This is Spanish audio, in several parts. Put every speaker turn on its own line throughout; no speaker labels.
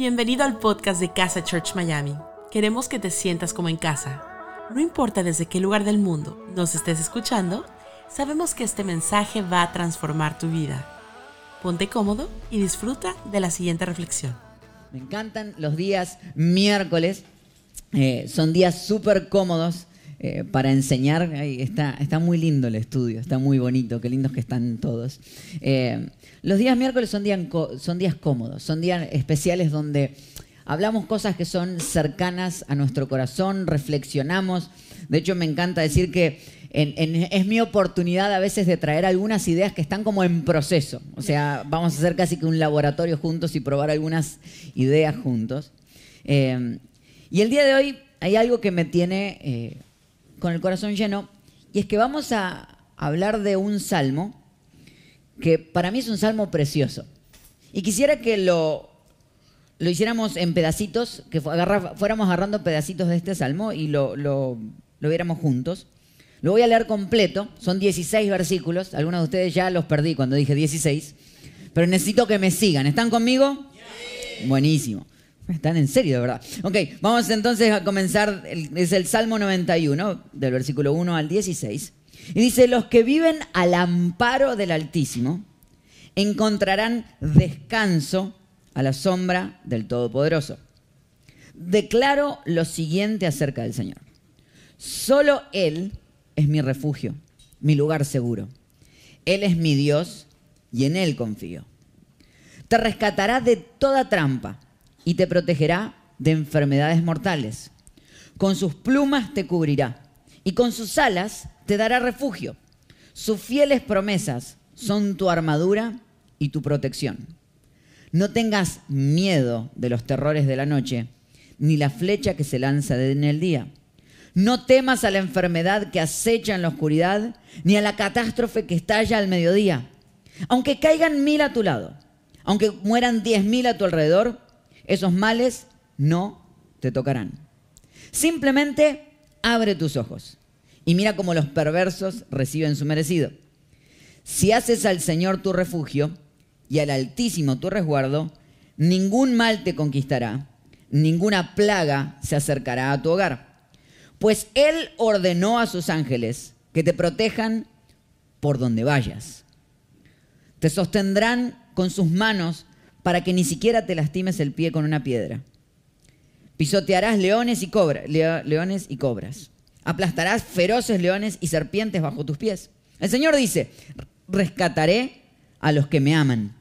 Bienvenido al podcast de Casa Church Miami. Queremos que te sientas como en casa. No importa desde qué lugar del mundo nos estés escuchando, sabemos que este mensaje va a transformar tu vida. Ponte cómodo y disfruta de la siguiente reflexión.
Me encantan los días miércoles. Eh, son días súper cómodos eh, para enseñar. Está, muy lindo el estudio, está muy bonito, qué lindos que están todos. Eh, los días miércoles son, días son días cómodos, son días especiales donde hablamos cosas que son cercanas a nuestro corazón, reflexionamos. De hecho, me encanta decir que es mi oportunidad a veces de traer algunas ideas que están como en proceso. O sea, vamos a hacer casi que un laboratorio juntos y probar algunas ideas juntos. Eh, y el día de hoy hay algo que me tiene con el corazón lleno y es que vamos a hablar de un salmo que para mí es un salmo precioso. Y quisiera que lo, lo hiciéramos en pedacitos, que agarra- fuéramos agarrando pedacitos de este salmo y lo, lo, lo viéramos juntos. Lo voy a leer completo, son 16 versículos, algunos de ustedes ya los perdí cuando dije 16, pero necesito que me sigan. ¿Están conmigo? Buenísimo. Están en serio, de verdad. Ok, vamos entonces a comenzar. es el Salmo 91, del versículo 1 al 16. Y dice, los que viven al amparo del Altísimo encontrarán descanso a la sombra del Todopoderoso. Declaro lo siguiente acerca del Señor. Solo Él es mi refugio, mi lugar seguro. Él es mi Dios y en Él confío. Te rescatará de toda trampa y te protegerá de enfermedades mortales. Con sus plumas te cubrirá y con sus alas te dará refugio. Sus fieles promesas son tu armadura y tu protección. No tengas miedo de los terrores de la noche, ni la flecha que se lanza en el día. No temas a la enfermedad que acecha en la oscuridad, ni a la catástrofe que estalla al mediodía. Aunque caigan mil a tu lado, aunque mueran diez mil a tu alrededor, esos males no te tocarán. Simplemente abre tus ojos y mira cómo los perversos reciben su merecido. Si haces al Señor tu refugio y al Altísimo tu resguardo, ningún mal te conquistará, ninguna plaga se acercará a tu hogar. Pues Él ordenó a sus ángeles que te protejan por donde vayas. Te sostendrán con sus manos para que ni siquiera te lastimes el pie con una piedra. Pisotearás leones y, leones y cobras. Aplastarás feroces leones y serpientes bajo tus pies. El Señor dice, rescataré a los que me aman.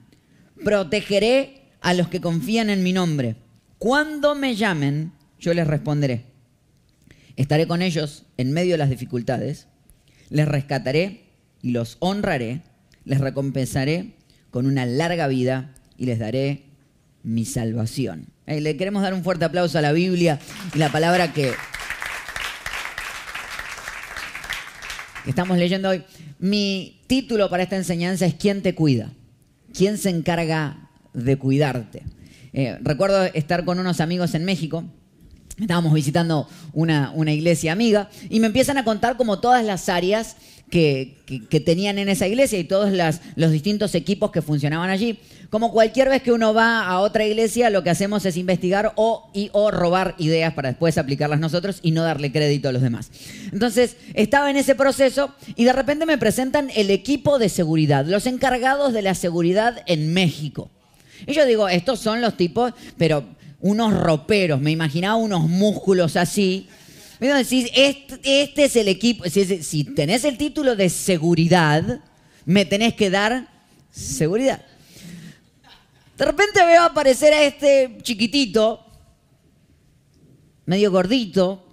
Protegeré a los que confían en mi nombre. Cuando me llamen, yo les responderé. Estaré con ellos en medio de las dificultades. Les rescataré y los honraré. Les recompensaré con una larga vida y les daré mi salvación. Eh, le queremos dar un fuerte aplauso a la Biblia y la palabra que, estamos leyendo hoy. Mi título para esta enseñanza es ¿Quién te cuida? ¿Quién se encarga de cuidarte? Eh, recuerdo estar con unos amigos en México. Estábamos visitando una, una iglesia amiga y me empiezan a contar como todas las áreas que, tenían en esa iglesia y todos las- los distintos equipos que funcionaban allí. Como cualquier vez que uno va a otra iglesia, lo que hacemos es investigar o, y, o robar ideas para después aplicarlas nosotros y no darle crédito a los demás. Entonces, estaba en ese proceso y de repente me presentan el equipo de seguridad, los encargados de la seguridad en México. Y yo digo, estos son los tipos, pero unos roperos, me imaginaba unos músculos así. Vos decís, este, es el equipo. Si, tenés el título de seguridad, me tenés que dar seguridad. De repente veo aparecer a este chiquitito, medio gordito.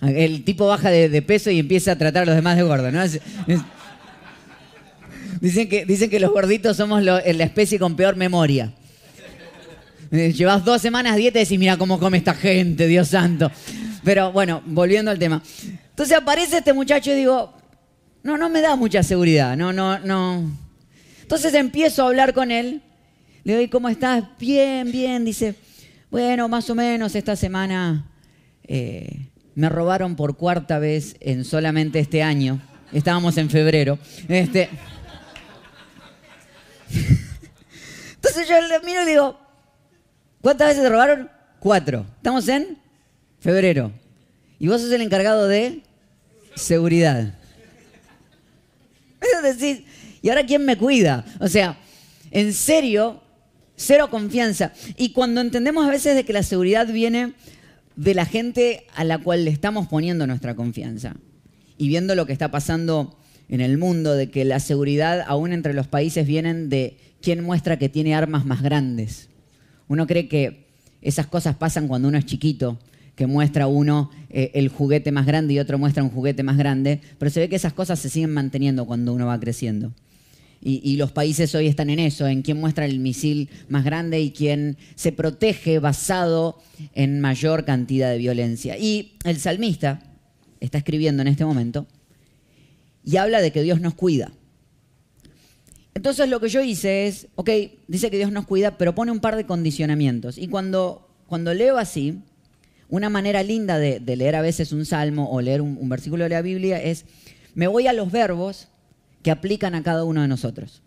El tipo baja de, peso y empieza a tratar a los demás de gordo, ¿no? Dicen que, dicen que los gorditos somos la especie con peor memoria. Eh, Llevas dos semanas dieta y decís, mira cómo come esta gente, Dios santo. Pero bueno, volviendo al tema. Entonces aparece este muchacho y digo, no, no me da mucha seguridad, no, no, no. Entonces empiezo a hablar con él. Le digo, "¿Y ¿cómo estás? Bien, bien. Dice, bueno, más o menos esta semana eh, me robaron por cuarta vez en solamente este año. Estábamos en febrero. Este, Entonces yo le miro y digo, ¿cuántas veces te robaron? Cuatro. Estamos en febrero. Y vos sos el encargado de seguridad. ¿y ahora quién me cuida? O sea, en serio, cero confianza. Y cuando entendemos a veces de que la seguridad viene de la gente a la cual le estamos poniendo nuestra confianza y viendo lo que está pasando en el mundo, de que la seguridad aún entre los países vienen de quién muestra que tiene armas más grandes. Uno cree que esas cosas pasan cuando uno es chiquito, que muestra uno eh, el juguete más grande y otro muestra un juguete más grande, pero se ve que esas cosas se siguen manteniendo cuando uno va creciendo. Y, los países hoy están en eso, en quién muestra el misil más grande y quién se protege basado en mayor cantidad de violencia. Y el salmista está escribiendo en este momento y habla de que Dios nos cuida. Entonces lo que yo hice es, ok, dice que Dios nos cuida, pero pone un par de condicionamientos. Y cuando, cuando leo así, una manera linda de, leer a veces un salmo o leer un versículo de la Biblia es, me voy a los verbos que aplican a cada uno de nosotros.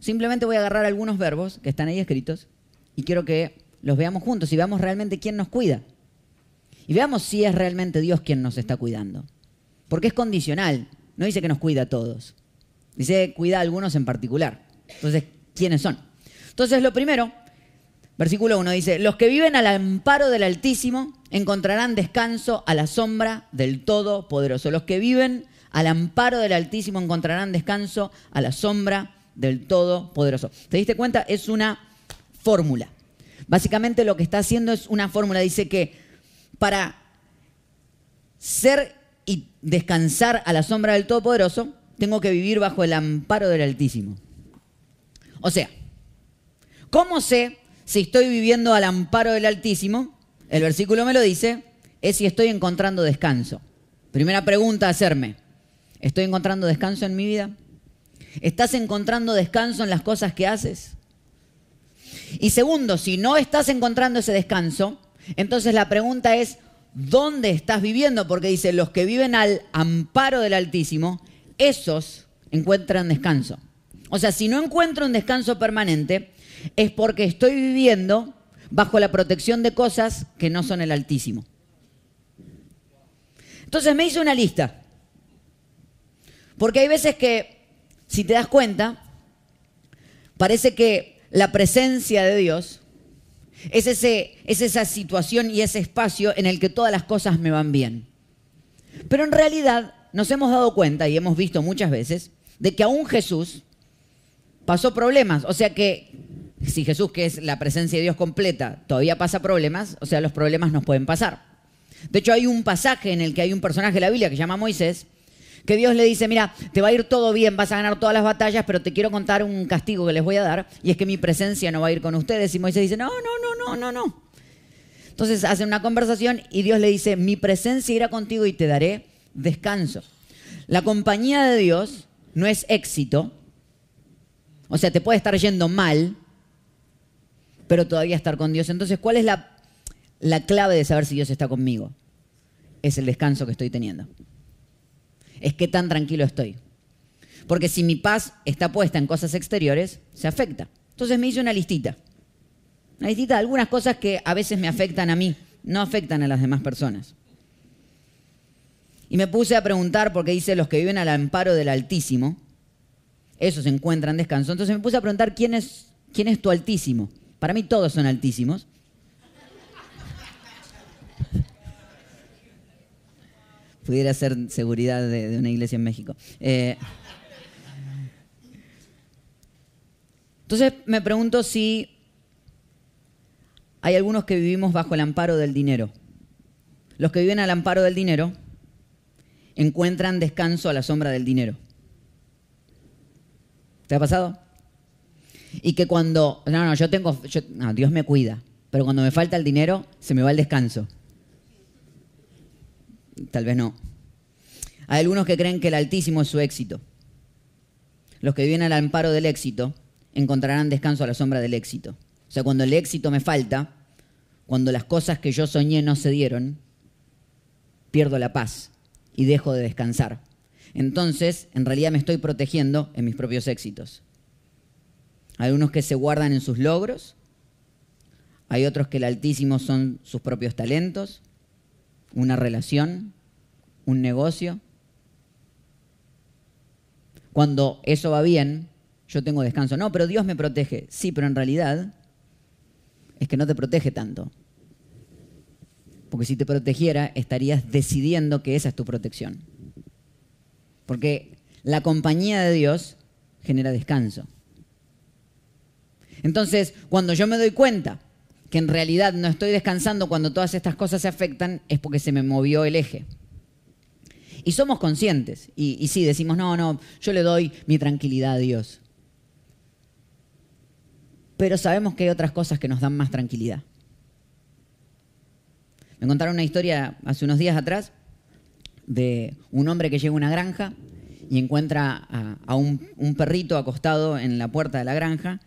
Simplemente voy a agarrar algunos verbos que están ahí escritos y quiero que los veamos juntos y veamos realmente quién nos cuida. Y veamos si es realmente Dios quien nos está cuidando. Porque es condicional, no dice que nos cuida a todos. Dice cuida a algunos en particular. Entonces, ¿quiénes son? Entonces, lo primero, versículo 1 dice, los que viven al amparo del Altísimo encontrarán descanso a la sombra del Todopoderoso. Los que viven al amparo del Altísimo encontrarán descanso, a la sombra del Todopoderoso. ¿Te diste cuenta? Es una fórmula. Básicamente lo que está haciendo es una fórmula. Dice que para ser y descansar a la sombra del Todopoderoso, tengo que vivir bajo el amparo del Altísimo. O sea, ¿cómo sé si estoy viviendo al amparo del Altísimo? El versículo me lo dice, es si estoy encontrando descanso. Primera pregunta a hacerme. ¿Estoy encontrando descanso en mi vida? ¿Estás encontrando descanso en las cosas que haces? Y segundo, si no estás encontrando ese descanso, entonces la pregunta es, ¿dónde estás viviendo? Porque dice, los que viven al amparo del Altísimo, esos encuentran descanso. O sea, si no encuentro un descanso permanente, es porque estoy viviendo bajo la protección de cosas que no son el Altísimo. Entonces me hice una lista. Porque hay veces que, si te das cuenta, parece que la presencia de Dios es, ese, es esa situación y ese espacio en el que todas las cosas me van bien. Pero en realidad nos hemos dado cuenta y hemos visto muchas veces de que aún Jesús pasó problemas. O sea que si Jesús, que es la presencia de Dios completa, todavía pasa problemas, o sea, los problemas nos pueden pasar. De hecho, hay un pasaje en el que hay un personaje de la Biblia que se llama Moisés, que Dios le dice, mira, te va a ir todo bien, vas a ganar todas las batallas, pero te quiero contar un castigo que les voy a dar, y es que mi presencia no va a ir con ustedes. Y Moisés dice, no, no, no, no, no, no. Entonces hacen una conversación y Dios le dice, mi presencia irá contigo y te daré descanso. La compañía de Dios no es éxito, o sea, te puede estar yendo mal, pero todavía estar con Dios. Entonces, ¿cuál es la, la clave de saber si Dios está conmigo? Es el descanso que estoy teniendo es qué tan tranquilo estoy. Porque si mi paz está puesta en cosas exteriores, se afecta. Entonces me hice una listita. Una listita de algunas cosas que a veces me afectan a mí, no afectan a las demás personas. Y me puse a preguntar, porque dice los que viven al amparo del Altísimo, esos encuentran descanso. Entonces me puse a preguntar quién es, quién es tu Altísimo. Para mí todos son altísimos. pudiera ser seguridad de, una iglesia en México. Eh, entonces me pregunto si hay algunos que vivimos bajo el amparo del dinero. Los que viven al amparo del dinero encuentran descanso a la sombra del dinero. ¿Te ha pasado? Y que cuando, no, no, yo tengo, no, Dios me cuida, pero cuando me falta el dinero, se me va el descanso. Tal vez no. Hay algunos que creen que el Altísimo es su éxito. Los que viven al amparo del éxito encontrarán descanso a la sombra del éxito. O sea, cuando el éxito me falta, cuando las cosas que yo soñé no se dieron, pierdo la paz y dejo de descansar. Entonces, en realidad me estoy protegiendo en mis propios éxitos. Hay unos que se guardan en sus logros. Hay otros que el altísimo son sus propios talentos, una relación, un negocio. Cuando eso va bien, yo tengo descanso. No, pero Dios me protege. Sí, pero en realidad es que no te protege tanto. Porque si te protegiera, estarías decidiendo que esa es tu protección. Porque la compañía de Dios genera descanso. Entonces, cuando yo me doy cuenta que en realidad no estoy descansando cuando todas estas cosas se afectan, es porque se me movió el eje. Y somos conscientes. Y, y sí, decimos, no, no, yo le doy mi tranquilidad a Dios. Pero sabemos que hay otras cosas que nos dan más tranquilidad. Me contaron una historia hace unos días atrás de un hombre que llega a una granja y encuentra a, un, perrito acostado en la puerta de la granja,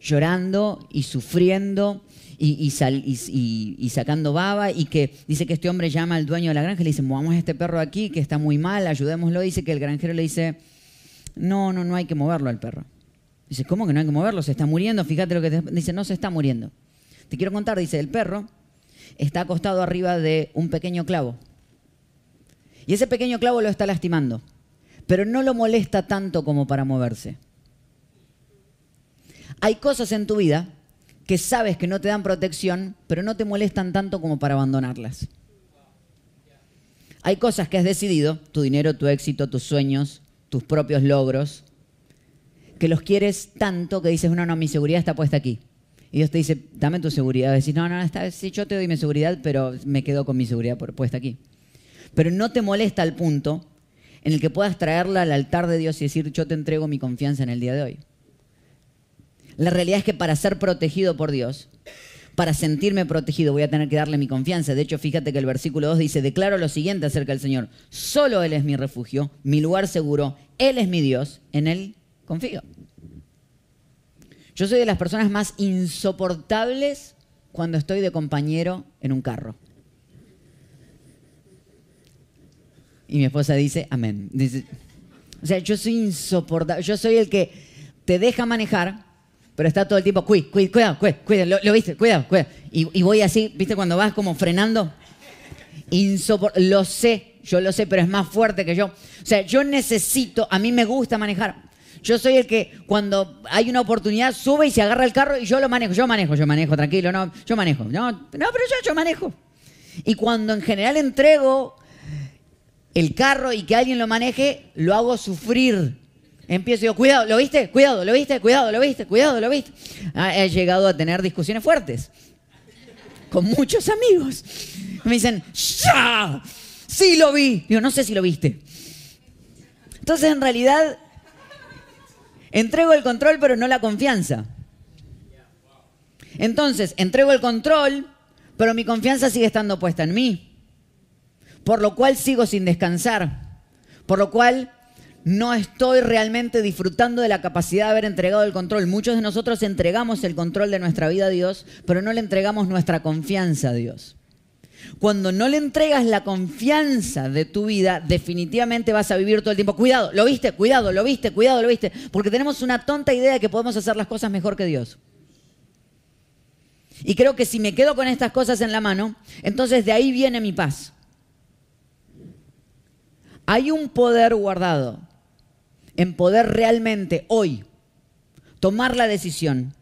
llorando y sufriendo y, y, sacando baba, y que dice que este hombre llama al dueño de la granja y le dice, movamos a este perro aquí, que está muy mal, ayudémoslo. Dice que el granjero le dice, no, no, no hay que moverlo al perro. Dice, ¿cómo que no hay que moverlo? Se está muriendo, fíjate lo que te... dice, no se está muriendo. Te quiero contar, dice, el perro está acostado arriba de un pequeño clavo. Y ese pequeño clavo lo está lastimando, pero no lo molesta tanto como para moverse. Hay cosas en tu vida que sabes que no te dan protección, pero no te molestan tanto como para abandonarlas. Hay cosas que has decidido, tu dinero, tu éxito, tus sueños, tus propios logros, que los quieres tanto que dices, no, no, mi seguridad está puesta aquí. Y Dios te dice, dame tu seguridad. Decís, no, no, está, sí, yo te doy mi seguridad, pero me quedo con mi seguridad puesta aquí. Pero no te molesta al punto en el que puedas traerla al altar de Dios y decir, yo te entrego mi confianza en el día de hoy. La realidad es que para ser protegido por Dios, para sentirme protegido, voy a tener que darle mi confianza. De hecho, fíjate que el versículo 2 dice, declaro lo siguiente acerca del Señor. Solo Él es mi refugio, mi lugar seguro, Él es mi Dios, en Él confío. Yo soy de las personas más insoportables cuando estoy de compañero en un carro. Y mi esposa dice, amén. Dice, o sea, yo soy insoportable. Yo soy el que te deja manejar, pero está todo el tiempo, cuida, cuidado, cuidado, lo, viste, cuidado, cuidado. Y, voy así, viste, cuando vas como frenando. lo sé, yo lo sé, pero es más fuerte que yo. O sea, yo necesito, a mí me gusta manejar, yo soy el que cuando hay una oportunidad sube y se agarra el carro y yo lo manejo. Yo manejo, yo manejo, tranquilo, no, yo manejo. No, no pero yo, yo manejo. Y cuando en general entrego el carro y que alguien lo maneje, lo hago sufrir. Empiezo yo, cuidado, ¿lo viste? Cuidado, ¿lo viste? Cuidado, ¿lo viste? Cuidado, ¿lo viste? Ah, he llegado a tener discusiones fuertes con muchos amigos. Me dicen, ¡ya! Sí lo vi. Digo, no sé si lo viste. Entonces, en realidad, Entrego el control, pero no la confianza. Entonces, entrego el control, pero mi confianza sigue estando puesta en mí. Por lo cual sigo sin descansar. Por lo cual no estoy realmente disfrutando de la capacidad de haber entregado el control. Muchos de nosotros entregamos el control de nuestra vida a Dios, pero no le entregamos nuestra confianza a Dios. Cuando no le entregas la confianza de tu vida, definitivamente vas a vivir todo el tiempo. Cuidado, lo viste, cuidado, lo viste, cuidado, lo viste. Porque tenemos una tonta idea de que podemos hacer las cosas mejor que Dios. Y creo que si me quedo con estas cosas en la mano, entonces de ahí viene mi paz. Hay un poder guardado en poder realmente hoy tomar la decisión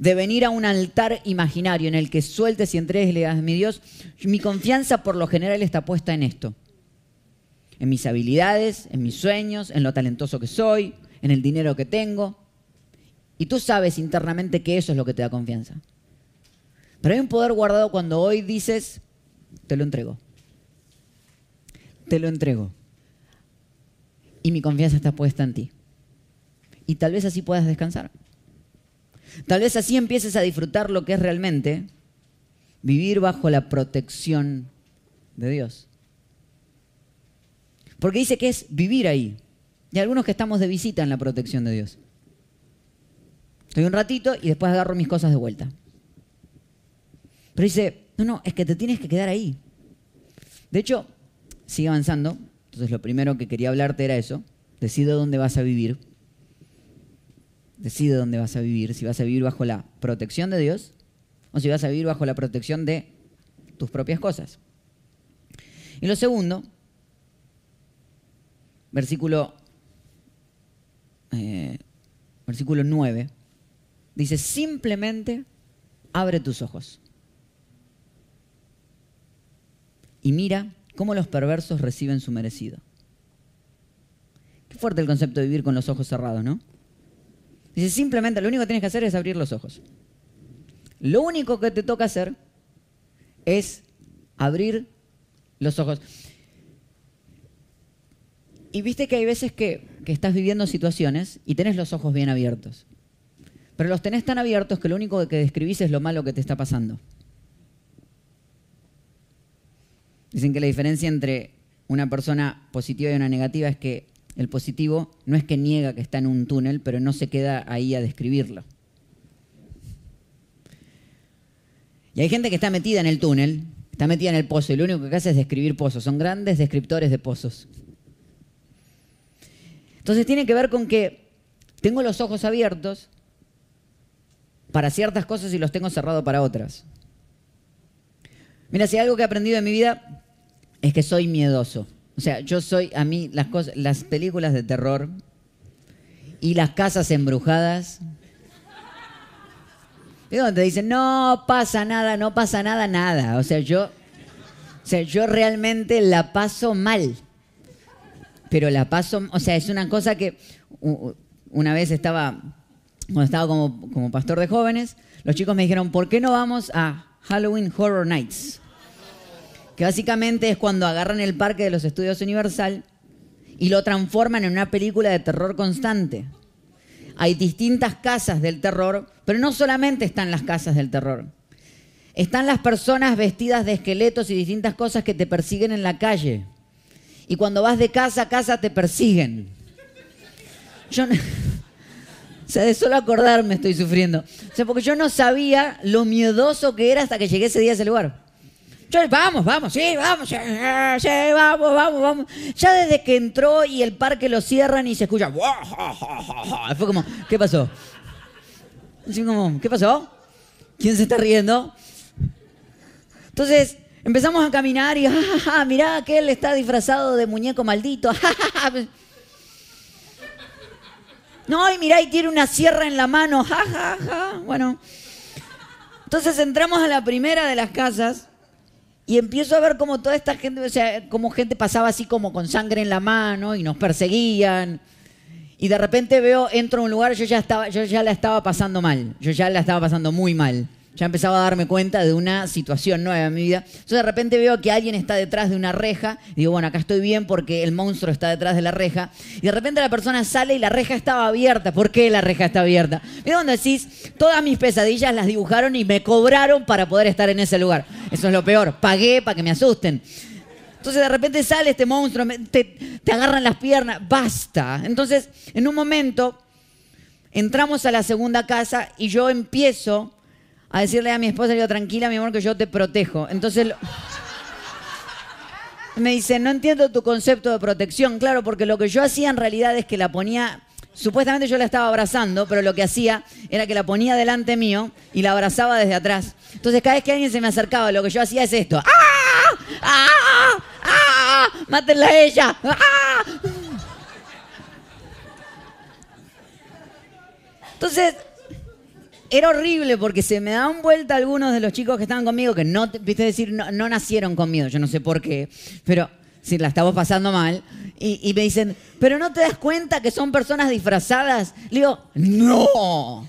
de venir a un altar imaginario en el que sueltes y entregues le digas, mi Dios, mi confianza por lo general está puesta en esto. En mis habilidades, en mis sueños, en lo talentoso que soy, en el dinero que tengo. Y tú sabes internamente que eso es lo que te da confianza. Pero hay un poder guardado cuando hoy dices, te lo entrego. Te lo entrego. Y mi confianza está puesta en ti. Y tal vez así puedas descansar. Tal vez así empieces a disfrutar lo que es realmente vivir bajo la protección de Dios. Porque dice que es vivir ahí. Y algunos que estamos de visita en la protección de Dios. Estoy un ratito y después agarro mis cosas de vuelta. Pero dice, no, no, es que te tienes que quedar ahí. De hecho, sigue avanzando. Entonces lo primero que quería hablarte era eso. Decide dónde vas a vivir. Decide dónde vas a vivir, si vas a vivir bajo la protección de Dios o si vas a vivir bajo la protección de tus propias cosas. Y lo segundo, versículo, eh, versículo 9, dice, simplemente abre tus ojos y mira cómo los perversos reciben su merecido. Qué fuerte el concepto de vivir con los ojos cerrados, ¿no? Dice, simplemente lo único que tienes que hacer es abrir los ojos. Lo único que te toca hacer es abrir los ojos. Y viste que hay veces que, que, estás viviendo situaciones y tenés los ojos bien abiertos. Pero los tenés tan abiertos que lo único que describís es lo malo que te está pasando. Dicen que la diferencia entre una persona positiva y una negativa es que el positivo no es que niega que está en un túnel, pero no se queda ahí a describirlo. Y hay gente que está metida en el túnel, está metida en el pozo, y lo único que hace es describir pozos. Son grandes descriptores de pozos. Entonces tiene que ver con que tengo los ojos abiertos para ciertas cosas y los tengo cerrados para otras. Mira, si algo que he aprendido en mi vida es que soy miedoso. O sea, yo soy, a mí, las, cosas, las películas de terror y las casas embrujadas. Y donde dicen, no pasa nada, no pasa nada, nada. O sea, yo, yo realmente la paso mal. Pero la paso, o sea, es una cosa que una vez estaba, cuando estaba como, como pastor de jóvenes, los chicos me dijeron, ¿por qué no vamos a Halloween Horror Nights? Que básicamente es cuando agarran el parque de los estudios Universal y lo transforman en una película de terror constante. Hay distintas casas del terror, pero no solamente están las casas del terror. Están las personas vestidas de esqueletos y distintas cosas que te persiguen en la calle. Y cuando vas de casa a casa te persiguen. Yo no, o sea, de solo acordarme estoy sufriendo. O sea, porque yo no sabía lo miedoso que era hasta que llegué ese día a ese lugar vamos, vamos, sí, vamos, sí, vamos, vamos, vamos. Ya desde que entró y el parque lo cierran y se escucha. Fue como, ¿qué pasó? Así como, ¿qué pasó? ¿Quién se está riendo? Entonces empezamos a caminar y, ja, mirá que él está disfrazado de muñeco maldito. no, y mirá, y tiene una sierra en la mano. Bueno. Entonces entramos a la primera de las casas y empiezo a ver como toda esta gente, o sea, como gente pasaba así como con sangre en la mano y nos perseguían. Y de repente veo, entro a un lugar, yo ya, estaba, yo ya la estaba pasando mal, yo ya la estaba pasando muy mal ya empezaba a darme cuenta de una situación nueva en mi vida. Entonces de repente veo que alguien está detrás de una reja. Y digo, bueno, acá estoy bien porque el monstruo está detrás de la reja. Y de repente la persona sale y la reja estaba abierta. ¿Por qué la reja está abierta? ¿Ves dónde decís? Todas mis pesadillas las dibujaron y me cobraron para poder estar en ese lugar. Eso es lo peor. Pagué para que me asusten. Entonces de repente sale este monstruo, te, te agarran las piernas. Basta. Entonces, en un momento, entramos a la segunda casa y yo empiezo a decirle a mi esposa, le digo, tranquila, mi amor, que yo te protejo. Entonces me dice, no entiendo tu concepto de protección. Claro, porque lo que yo hacía en realidad es que la ponía, supuestamente yo la estaba abrazando, pero lo que hacía era que la ponía delante mío y la abrazaba desde atrás. Entonces cada vez que alguien se me acercaba, lo que yo hacía es esto. ¡Ah! ¡Ah! ¡Ah! ¡Mátenla a ella! ¡Ah! Entonces, era horrible porque se me daban vuelta algunos de los chicos que estaban conmigo que no, viste decir, no, nacieron conmigo, yo no sé por qué, pero si la estamos pasando mal. Y, me dicen, pero no te das cuenta que son personas disfrazadas. Le digo, no.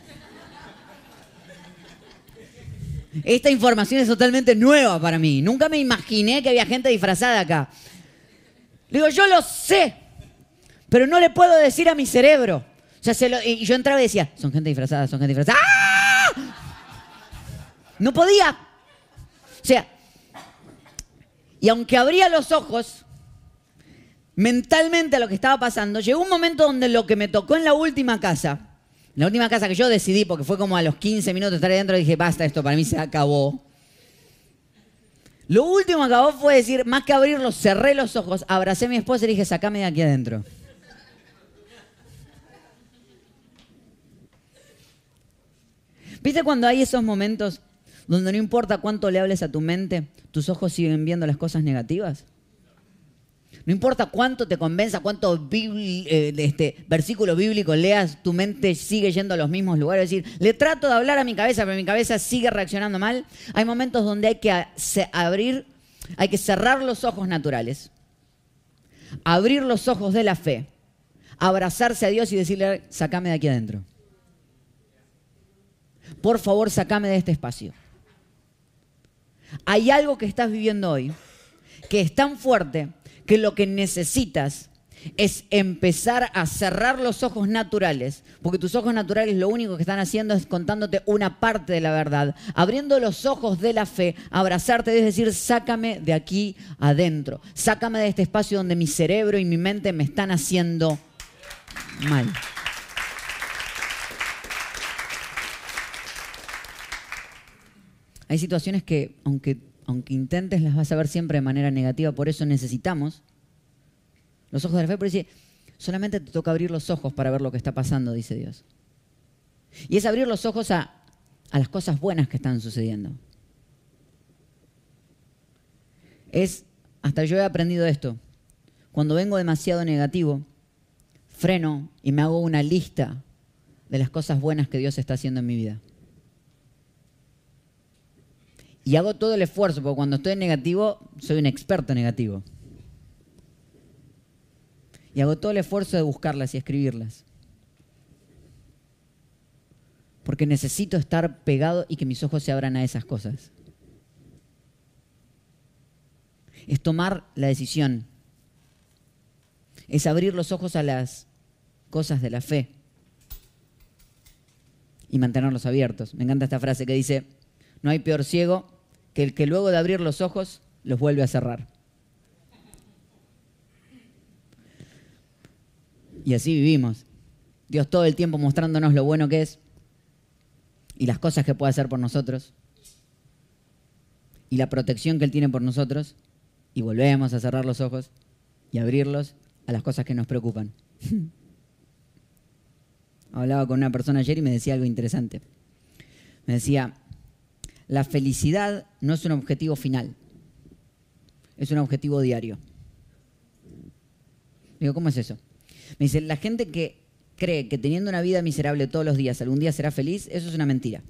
Esta información es totalmente nueva para mí. Nunca me imaginé que había gente disfrazada acá. Le digo, yo lo sé, pero no le puedo decir a mi cerebro. Sea, y yo entraba y decía, son gente disfrazada, son gente disfrazada. ¡Ah! No podía. O sea, y aunque abría los ojos, mentalmente a lo que estaba pasando, llegó un momento donde lo que me tocó en la última casa, la última casa que yo decidí, porque fue como a los 15 minutos de estar ahí dentro, dije, basta, esto para mí se acabó. Lo último que acabó fue decir, más que abrirlos, cerré los ojos, abracé a mi esposa y dije, sacame de aquí adentro. ¿Viste cuando hay esos momentos donde no importa cuánto le hables a tu mente, tus ojos siguen viendo las cosas negativas? No importa cuánto te convenza, cuánto eh, este, versículo bíblico leas, tu mente sigue yendo a los mismos lugares. Es decir, le trato de hablar a mi cabeza, pero mi cabeza sigue reaccionando mal. Hay momentos donde hay que abrir, hay que cerrar los ojos naturales, abrir los ojos de la fe, abrazarse a Dios y decirle, sacame de aquí adentro. Por favor, sacame de este espacio. Hay algo que estás viviendo hoy que es tan fuerte que lo que necesitas es empezar a cerrar los ojos naturales, porque tus ojos naturales lo único que están haciendo es contándote una parte de la verdad, abriendo los ojos de la fe, abrazarte, es decir, sácame de aquí adentro, sácame de este espacio donde mi cerebro y mi mente me están haciendo mal. Hay situaciones que, aunque, aunque intentes, las vas a ver siempre de manera negativa. Por eso necesitamos los ojos de la fe. Pero dice, solamente te toca abrir los ojos para ver lo que está pasando, dice Dios. Y es abrir los ojos a, a las cosas buenas que están sucediendo. Es, hasta yo he aprendido esto, cuando vengo demasiado negativo, freno y me hago una lista de las cosas buenas que Dios está haciendo en mi vida. Y hago todo el esfuerzo, porque cuando estoy en negativo, soy un experto negativo. Y hago todo el esfuerzo de buscarlas y escribirlas. Porque necesito estar pegado y que mis ojos se abran a esas cosas. Es tomar la decisión. Es abrir los ojos a las cosas de la fe. Y mantenerlos abiertos. Me encanta esta frase que dice, no hay peor ciego que el que luego de abrir los ojos los vuelve a cerrar. Y así vivimos. Dios todo el tiempo mostrándonos lo bueno que es y las cosas que puede hacer por nosotros y la protección que Él tiene por nosotros y volvemos a cerrar los ojos y abrirlos a las cosas que nos preocupan. Hablaba con una persona ayer y me decía algo interesante. Me decía, la felicidad no es un objetivo final, es un objetivo diario. Digo, ¿cómo es eso? Me dice, la gente que cree que teniendo una vida miserable todos los días, algún día será feliz, eso es una mentira.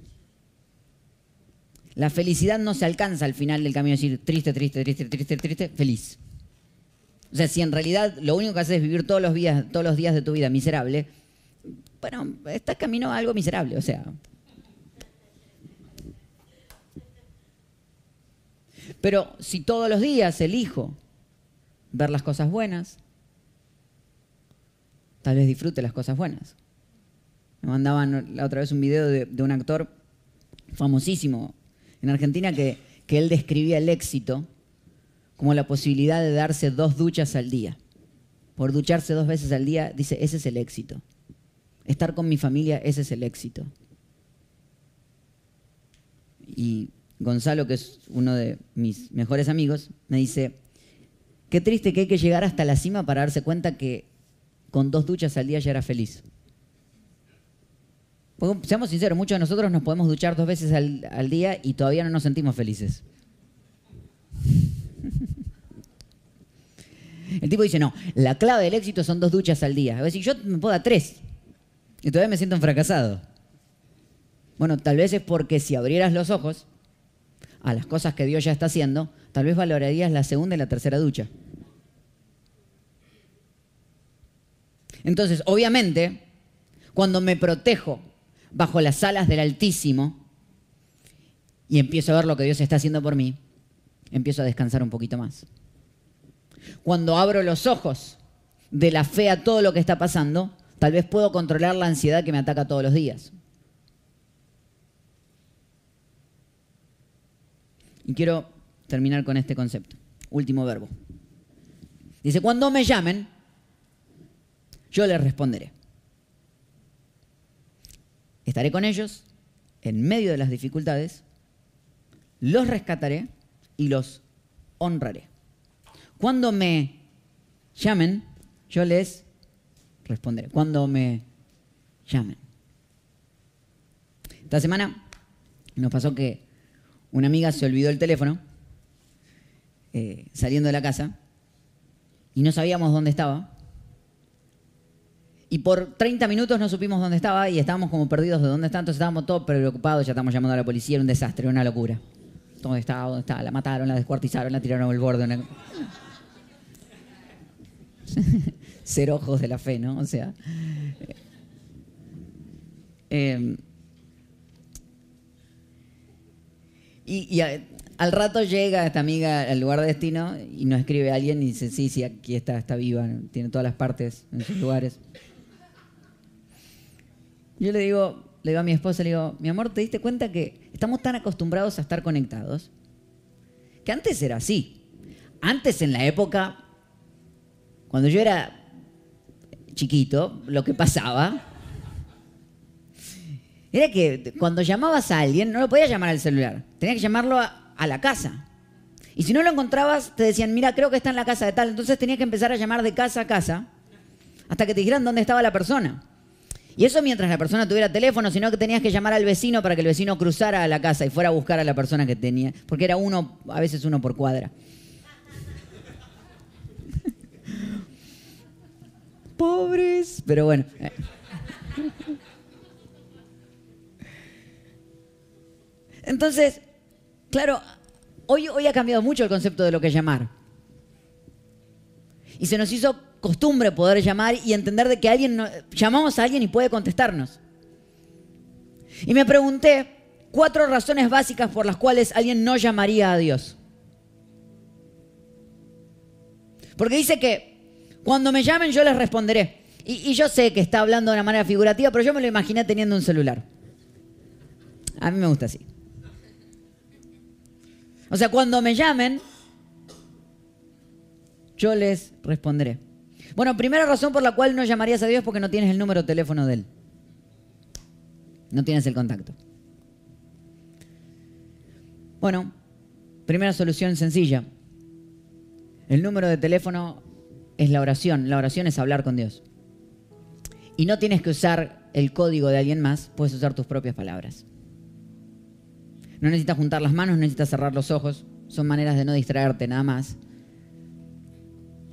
La felicidad no se alcanza al final del camino, decir triste, triste, triste, triste, triste, feliz. O sea, si en realidad lo único que haces es vivir todos los días, todos los días de tu vida miserable, bueno, estás camino a algo miserable. O sea, Pero si todos los días elijo ver las cosas buenas, tal vez disfrute las cosas buenas. Me mandaban la otra vez un video de, un actor famosísimo en Argentina que, que él describía el éxito como la posibilidad de darse dos duchas al día. Por ducharse dos veces al día, dice, ese es el éxito. Estar con mi familia, ese es el éxito. Y Gonzalo, que es uno de mis mejores amigos, me dice, qué triste que hay que llegar hasta la cima para darse cuenta que con dos duchas al día ya era feliz. seamos sinceros, muchos de nosotros nos podemos duchar dos veces al, día y todavía no nos sentimos felices. El tipo dice, no, la clave del éxito son dos duchas al día. A si yo me puedo dar tres y todavía me siento un fracasado. Bueno, tal vez es porque si abrieras los ojos a las cosas que Dios ya está haciendo, tal vez valorarías la segunda y la tercera ducha. Entonces, obviamente, cuando me protejo bajo las alas del Altísimo y empiezo a ver lo que Dios está haciendo por mí, empiezo a descansar un poquito más. Cuando abro los ojos de la fe a todo lo que está pasando, tal vez puedo controlar la ansiedad que me ataca todos los días. Y quiero terminar con este concepto. Último verbo. Dice, cuando me llamen, yo les responderé. Estaré con ellos en medio de las dificultades, los rescataré y los honraré. Cuando me llamen, yo les responderé. Cuando me llamen. Esta semana Nos pasó que una amiga se olvidó el teléfono eh, saliendo de la casa y no sabíamos dónde estaba. Y por 30 minutos no supimos dónde estaba y estábamos como perdidos de dónde está, entonces estábamos todos preocupados, ya estamos llamando a la policía, era un desastre, una locura. ¿Dónde estaba? ¿Dónde estaba? La mataron, la descuartizaron, la tiraron al borde. Ser ojos de la fe, ¿no? O sea. eh, y al rato llega esta amiga al lugar de destino y nos escribe alguien y dice, sí, sí, aquí está, está viva, tiene todas las partes en sus lugares. Yo le digo, le digo a mi esposa, le digo, mi amor, ¿te diste cuenta que estamos tan acostumbrados a estar conectados? Que antes era así. Antes en la época, cuando yo era chiquito, lo que pasaba era que cuando llamabas a alguien no lo podías llamar al celular, tenías que llamarlo a, a la casa. Y si no lo encontrabas, te decían, mira, creo que está en la casa de tal. Entonces tenías que empezar a llamar de casa a casa hasta que te dijeran dónde estaba la persona. Y eso mientras la persona tuviera teléfono, sino que tenías que llamar al vecino para que el vecino cruzara a la casa y fuera a buscar a la persona que tenía, porque era uno, a veces uno por cuadra. Pobres, pero bueno. Entonces, claro, hoy, hoy ha cambiado mucho el concepto de lo que es llamar. Y se nos hizo costumbre poder llamar y entender de que alguien no- llamamos a alguien y puede contestarnos. Y me pregunté cuatro razones básicas por las cuales alguien no llamaría a Dios. Porque dice que cuando me llamen yo les responderé. Y, y yo sé que está hablando de una manera figurativa, pero yo me lo imaginé teniendo un celular. A mí me gusta así. O sea, cuando me llamen, yo les responderé. Bueno, primera razón por la cual no llamarías a Dios es porque no tienes el número de teléfono de Él. No tienes el contacto. Bueno, primera solución sencilla. El número de teléfono es la oración. La oración es hablar con Dios. Y no tienes que usar el código de alguien más, puedes usar tus propias palabras. No necesitas juntar las manos, no necesitas cerrar los ojos. Son maneras de no distraerte, nada más.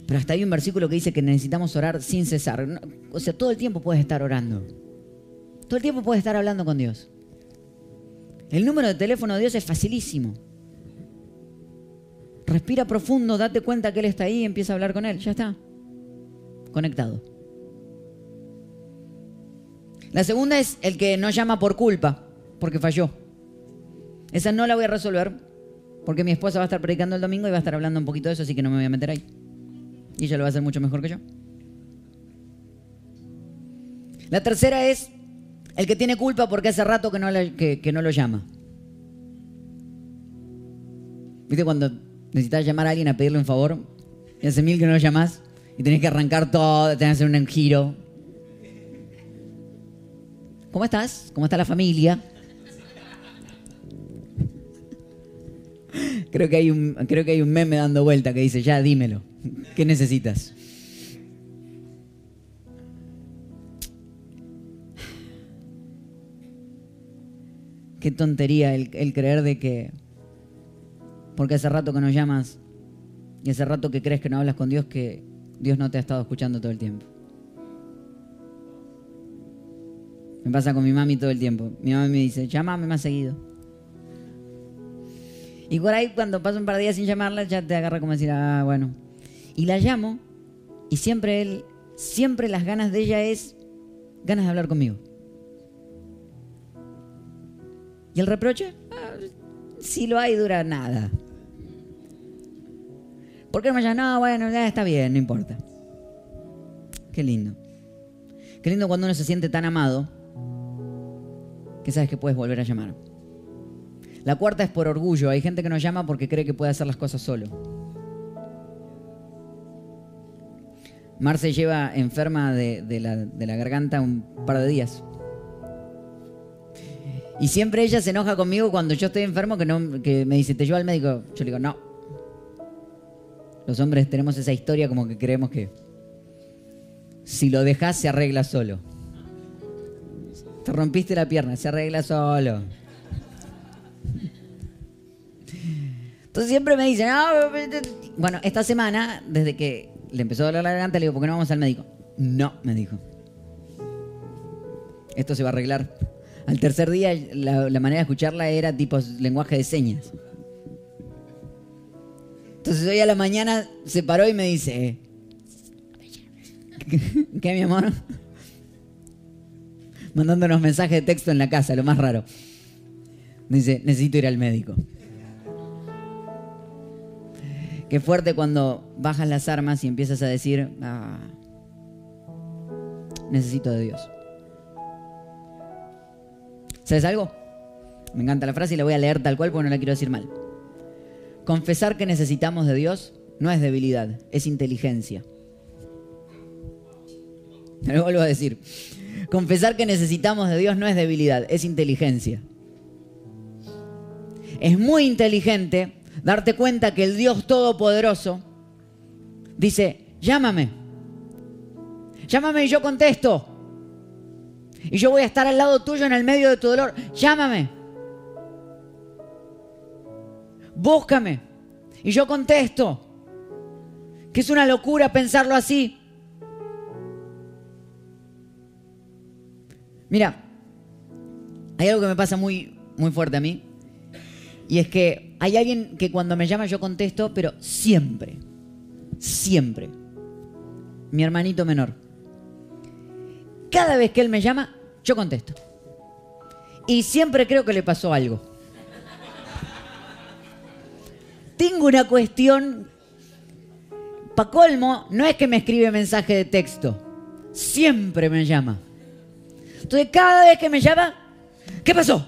Pero hasta hay un versículo que dice que necesitamos orar sin cesar. O sea, todo el tiempo puedes estar orando. Todo el tiempo puedes estar hablando con Dios. El número de teléfono de Dios es facilísimo. Respira profundo, date cuenta que Él está ahí y empieza a hablar con Él. Ya está. Conectado. La segunda es el que no llama por culpa, porque falló. Esa no la voy a resolver, porque mi esposa va a estar predicando el domingo y va a estar hablando un poquito de eso, así que no me voy a meter ahí. Y ella lo va a hacer mucho mejor que yo. La tercera es el que tiene culpa porque hace rato que no, que no lo llama. ¿Viste cuando necesitas llamar a alguien a pedirle un favor? Y hace mil que no lo llamas y tenés que arrancar todo, tenés que hacer un giro. ¿Cómo estás? ¿Cómo está la familia? Creo que, hay un, creo que hay un meme dando vuelta que dice, ya dímelo, ¿qué necesitas? Qué tontería el, el creer de que, porque hace rato que nos llamas y hace rato que crees que no hablas con Dios, que Dios no te ha estado escuchando todo el tiempo. Me pasa con mi mami todo el tiempo. Mi mamá me dice, llámame más seguido. Y por ahí cuando paso un par de días sin llamarla, ya te agarra como decir, ah, bueno. Y la llamo y siempre él, siempre las ganas de ella es ganas de hablar conmigo. ¿Y el reproche? Ah, si lo hay, dura nada. ¿Por qué no me llamas? No, bueno, ya está bien, no importa. Qué lindo. Qué lindo cuando uno se siente tan amado que sabes que puedes volver a llamar. La cuarta es por orgullo. Hay gente que nos llama porque cree que puede hacer las cosas solo. Marce lleva enferma de, la, garganta un par de días. Y siempre ella se enoja conmigo cuando yo estoy enfermo, que, que me dice, ¿te llevo al médico? Yo le digo, no. Los hombres tenemos esa historia como que creemos que si lo dejas se arregla solo. Te rompiste la pierna, se arregla solo. Entonces siempre me dicen, ah, bueno, esta semana, desde que le empezó a doler la garganta, le digo, ¿por qué no vamos al médico? No, me dijo. Esto se va a arreglar. Al tercer día, la, la manera de escucharla era tipo lenguaje de señas. Entonces hoy a la mañana se paró y me dice, ¿qué mi amor? Mandándonos mensajes de texto en la casa, lo más raro. Dice, necesito ir al médico. Qué fuerte cuando bajas las armas y empiezas a decir, ah, necesito de Dios. ¿Sabes algo? Me encanta la frase y la voy a leer tal cual porque no la quiero decir mal. Confesar que necesitamos de Dios no es debilidad, es inteligencia. Lo vuelvo a decir. Confesar que necesitamos de Dios no es debilidad, es inteligencia. Es muy inteligente darte cuenta que el Dios Todopoderoso dice, llámame. Llámame y yo contesto. Y yo voy a estar al lado tuyo en el medio de tu dolor. Llámame. Búscame. Y yo contesto. Que es una locura pensarlo así. Mira, hay algo que me pasa muy, muy fuerte a mí. Y es que hay alguien que cuando me llama yo contesto, pero siempre, siempre. Mi hermanito menor. Cada vez que él me llama, yo contesto. Y siempre creo que le pasó algo. Tengo una cuestión. Pa' colmo, no es que me escribe mensaje de texto. Siempre me llama. Entonces, cada vez que me llama, ¿qué pasó?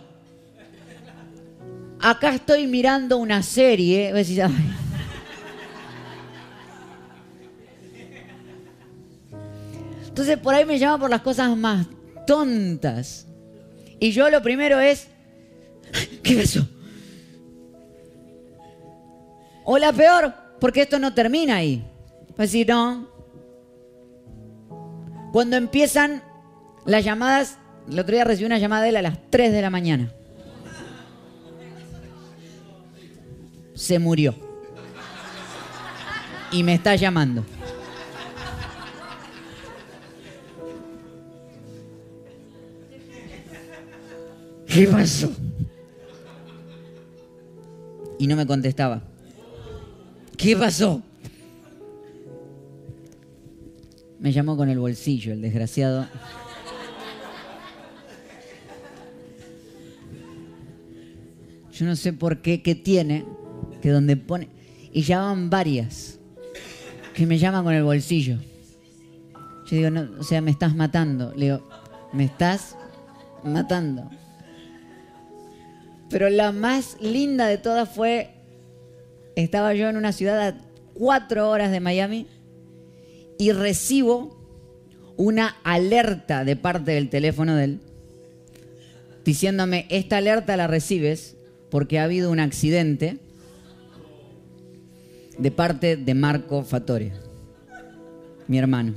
Acá estoy mirando una serie. Entonces por ahí me llama por las cosas más tontas. Y yo lo primero es, ¿qué pasó? O la peor, porque esto no termina ahí. Pues si no. Cuando empiezan las llamadas, el otro día recibí una llamada de él a las 3 de la mañana. Se murió. Y me está llamando. ¿Qué pasó? Y no me contestaba. ¿Qué pasó? Me llamó con el bolsillo, el desgraciado. Yo no sé por qué, qué tiene, que donde pone... Y llaman varias que me llaman con el bolsillo. Yo digo, o sea, me estás matando. Le digo, me estás matando. Pero la más linda de todas fue, estaba yo en una ciudad a cuatro horas de Miami y recibo una alerta de parte del teléfono de él diciéndome, esta alerta la recibes porque ha habido un accidente de parte de Marco Fatore, mi hermano.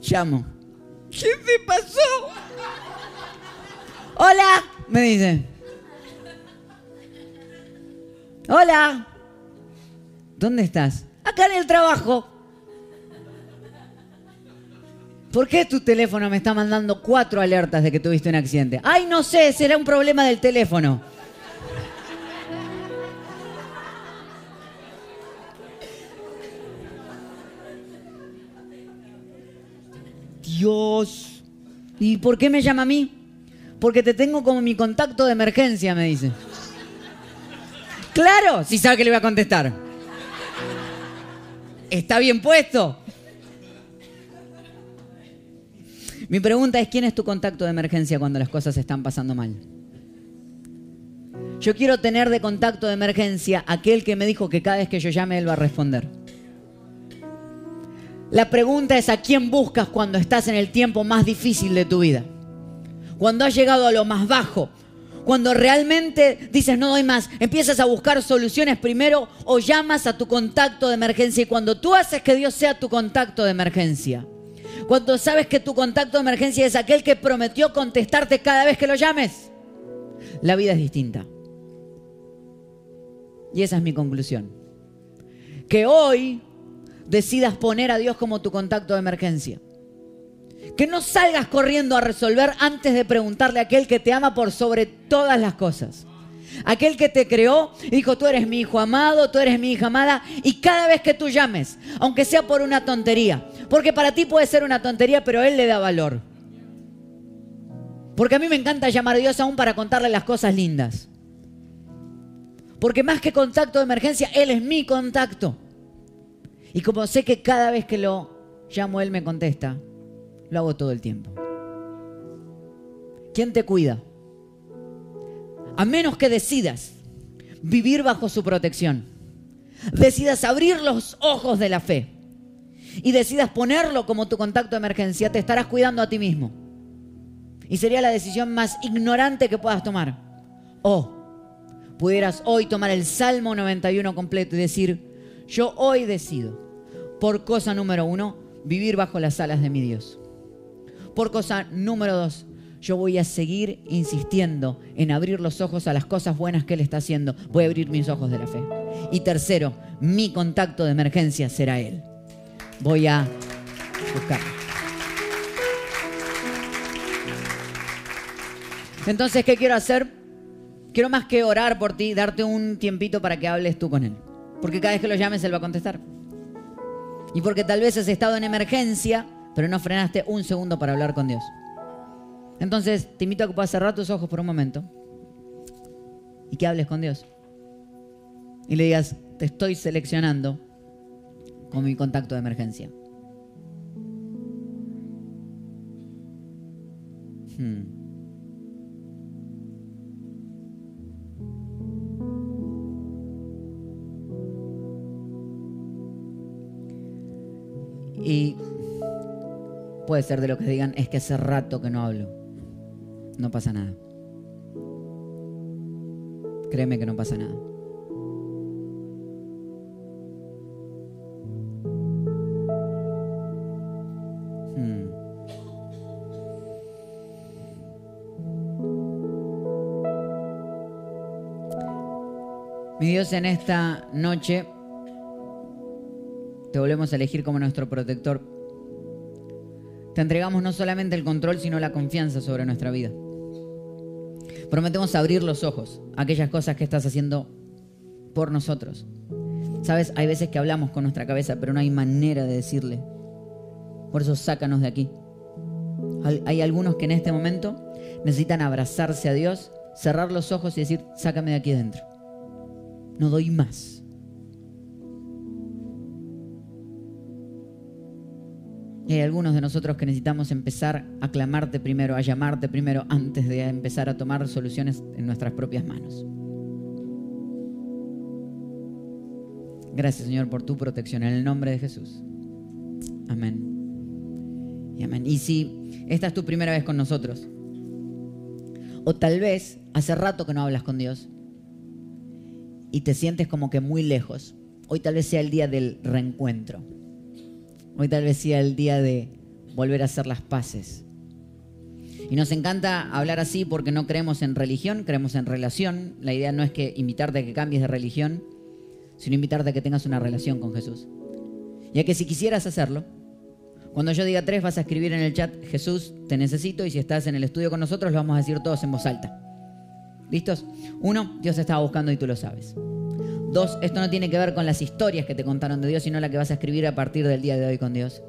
Llamo. ¿Qué te pasó? Hola, me dice. Hola. ¿Dónde estás? Acá en el trabajo. ¿Por qué tu teléfono me está mandando cuatro alertas de que tuviste un accidente? Ay, no sé, será un problema del teléfono. Dios. ¿Y por qué me llama a mí? Porque te tengo como mi contacto de emergencia, me dice. Claro, si sabe que le voy a contestar. ¿Está bien puesto? Mi pregunta es, ¿quién es tu contacto de emergencia cuando las cosas están pasando mal? Yo quiero tener de contacto de emergencia aquel que me dijo que cada vez que yo llame él va a responder. La pregunta es a quién buscas cuando estás en el tiempo más difícil de tu vida. Cuando has llegado a lo más bajo. Cuando realmente dices no doy más, empiezas a buscar soluciones primero o llamas a tu contacto de emergencia y cuando tú haces que Dios sea tu contacto de emergencia, Cuando sabes que tu contacto de emergencia es aquel que prometió contestarte cada vez que lo llames, la vida es distinta. Y esa es mi conclusión. Que hoy decidas poner a Dios como tu contacto de emergencia. Que no salgas corriendo a resolver antes de preguntarle a aquel que te ama por sobre todas las cosas. Aquel que te creó dijo, tú eres mi hijo amado, tú eres mi hija amada, y cada vez que tú llames, aunque sea por una tontería, porque para ti puede ser una tontería, pero Él le da valor. Porque a mí me encanta llamar a Dios aún para contarle las cosas lindas. Porque más que contacto de emergencia, Él es mi contacto. Y como sé que cada vez que lo llamo, Él me contesta, lo hago todo el tiempo. ¿Quién te cuida? A menos que decidas vivir bajo su protección. Decidas abrir los ojos de la fe. Y decidas ponerlo como tu contacto de emergencia, te estarás cuidando a ti mismo. Y sería la decisión más ignorante que puedas tomar. O pudieras hoy tomar el Salmo 91 completo y decir, yo hoy decido, por cosa número uno, vivir bajo las alas de mi Dios. Por cosa número dos, yo voy a seguir insistiendo en abrir los ojos a las cosas buenas que Él está haciendo. Voy a abrir mis ojos de la fe. Y tercero, mi contacto de emergencia será Él. Voy a buscarlo. Entonces, ¿qué quiero hacer? Quiero más que orar por ti, darte un tiempito para que hables tú con Él. Porque cada vez que lo llames, Él va a contestar. Y porque tal vez has estado en emergencia pero no frenaste un segundo para hablar con Dios. Entonces, te invito a que puedas cerrar tus ojos por un momento y que hables con Dios. Y le digas, te estoy seleccionando con mi contacto de emergencia. Hmm. Y Puede ser de lo que digan, es que hace rato que no hablo. No pasa nada. Créeme que no pasa nada. En esta noche te volvemos a elegir como nuestro protector te entregamos no solamente el control, sino la confianza sobre nuestra vida. Prometemos abrir los ojos a aquellas cosas que estás haciendo por nosotros. Sabes, hay veces que hablamos con nuestra cabeza, pero no hay manera de decirle. Por eso sácanos de aquí. Hay algunos que en este momento necesitan abrazarse a Dios, cerrar los ojos y decir, sácame de aquí adentro. No doy más. Hay algunos de nosotros que necesitamos empezar a clamarte primero, a llamarte primero, antes de empezar a tomar soluciones en nuestras propias manos. Gracias Señor por tu protección en el nombre de Jesús. Amén. Y amén. Y si esta es tu primera vez con nosotros, o tal vez hace rato que no hablas con Dios y te sientes como que muy lejos, hoy tal vez sea el día del reencuentro Hoy tal vez sea el día de volver a hacer las paces. Y nos encanta hablar así porque no creemos en religión, creemos en relación. La idea no es que invitarte a que cambies de religión, sino invitarte a que tengas una relación con Jesús. Ya que si quisieras hacerlo, cuando yo diga tres vas a escribir en el chat Jesús, te necesito y si estás en el estudio con nosotros lo vamos a decir todos en voz alta. ¿Listos? Uno, Dios estaba buscando y tú lo sabes. Dos, esto no tiene que ver con las historias que te contaron de Dios, sino la que vas a escribir a partir del día de hoy con Dios.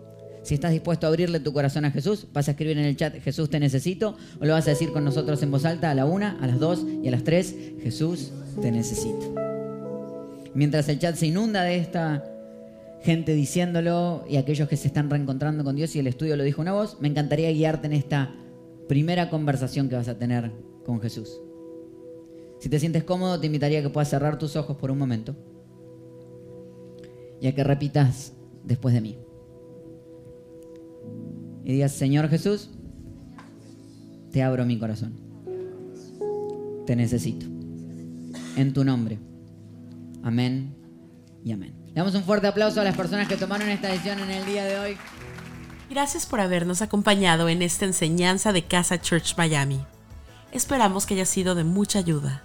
Si estás dispuesto a abrirle tu corazón a Jesús, vas a escribir en el chat Jesús te necesito o lo vas a decir con nosotros en voz alta a la una, a las dos y a las tres, Jesús te necesito. Mientras el chat se inunda de esta gente diciéndolo y aquellos que se están reencontrando con Dios y el estudio lo dijo una voz, me encantaría guiarte en esta primera conversación que vas a tener con Jesús. Si te sientes cómodo, te invitaría a que puedas cerrar tus ojos por un momento y a que repitas después de mí. Y digas, Señor Jesús, te abro mi corazón. Te necesito. En tu nombre. Amén y amén. Damos un fuerte aplauso a las personas que tomaron esta decisión en el día de hoy.
Gracias por habernos acompañado en esta enseñanza de Casa Church Miami. Esperamos que haya sido de mucha ayuda.